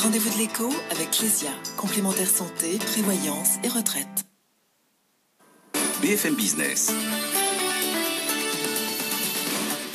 Rendez-vous de l'écho avec Clésia, complémentaire santé, prévoyance et retraite. BFM Business.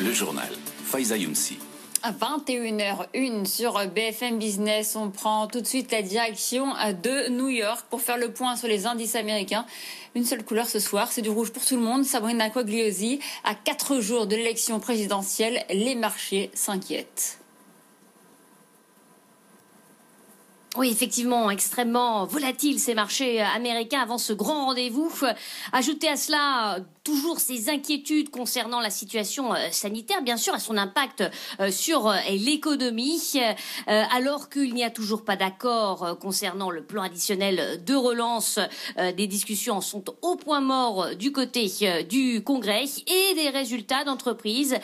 Le journal. Faiza Younsi. À 21h01 sur BFM Business, on prend tout de suite la direction de New York pour faire le point sur les indices américains. Une seule couleur ce soir, c'est du rouge pour tout le monde. Sabrina Quagliosi, à quatre jours de l'élection présidentielle, les marchés s'inquiètent. Oui, effectivement, extrêmement volatile ces marchés américains avant ce grand rendez-vous. Ajoutez à cela toujours ces inquiétudes concernant la situation euh, sanitaire, bien sûr, et son impact euh, sur euh, l'économie, alors qu'il n'y a toujours pas d'accord concernant le plan additionnel de relance. Des discussions sont au point mort du côté du Congrès et des résultats d'entreprises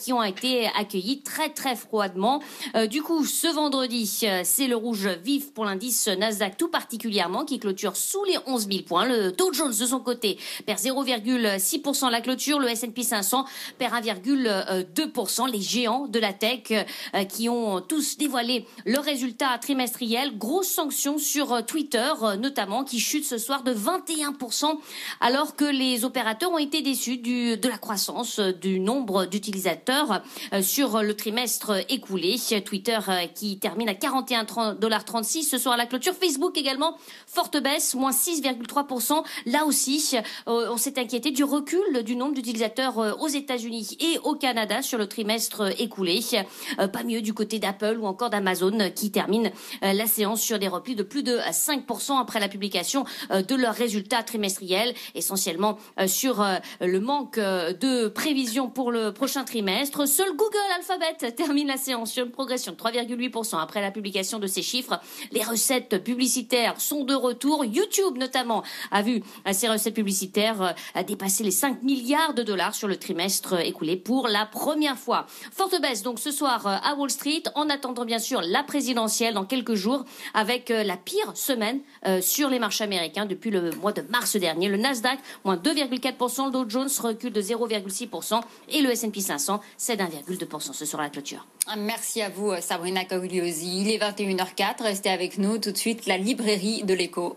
qui ont été accueillis très très froidement. Du coup, ce vendredi, c'est le rouge vif pour l'indice Nasdaq tout particulièrement qui clôture sous les 11 000 points. Le Dow Jones de son côté perd 0,6 6% la clôture. Le S&P 500 perd 1,2%. Les géants de la tech euh, qui ont tous dévoilé leurs résultats trimestriels. Grosse sanction sur euh, Twitter euh, notamment qui chute ce soir de 21% alors que les opérateurs ont été déçus du, de la croissance du nombre d'utilisateurs sur le trimestre écoulé. Twitter qui termine à 41,36$ ce soir à la clôture. Facebook également, forte baisse, moins 6,3%. Là aussi, on s'est inquiété du recul du nombre d'utilisateurs euh, aux États-Unis et au Canada sur le trimestre euh, écoulé. Euh, pas mieux du côté d'Apple ou encore d'Amazon qui termine la séance sur des replis de plus de 5% après la publication de leurs résultats trimestriels, essentiellement sur le manque de prévisions pour le prochain trimestre. Seul Google Alphabet termine la séance sur une progression de 3,8% après la publication de ces chiffres. Les recettes publicitaires sont de retour. YouTube notamment a vu ses recettes publicitaires dépasser les 5 milliards de dollars sur le trimestre écoulé pour la première fois. Forte baisse donc ce soir euh, à Wall Street en attendant bien sûr la présidentielle dans quelques jours avec euh, la pire semaine euh, sur les marchés américains depuis le mois de mars dernier. Le Nasdaq moins 2,4%, le Dow Jones recule de 0,6% et le S&P 500 cède 1,2% ce à la clôture. Merci à vous Sabrina Cogliosi. Il est 21h04, restez avec nous tout de suite la librairie de l'écho.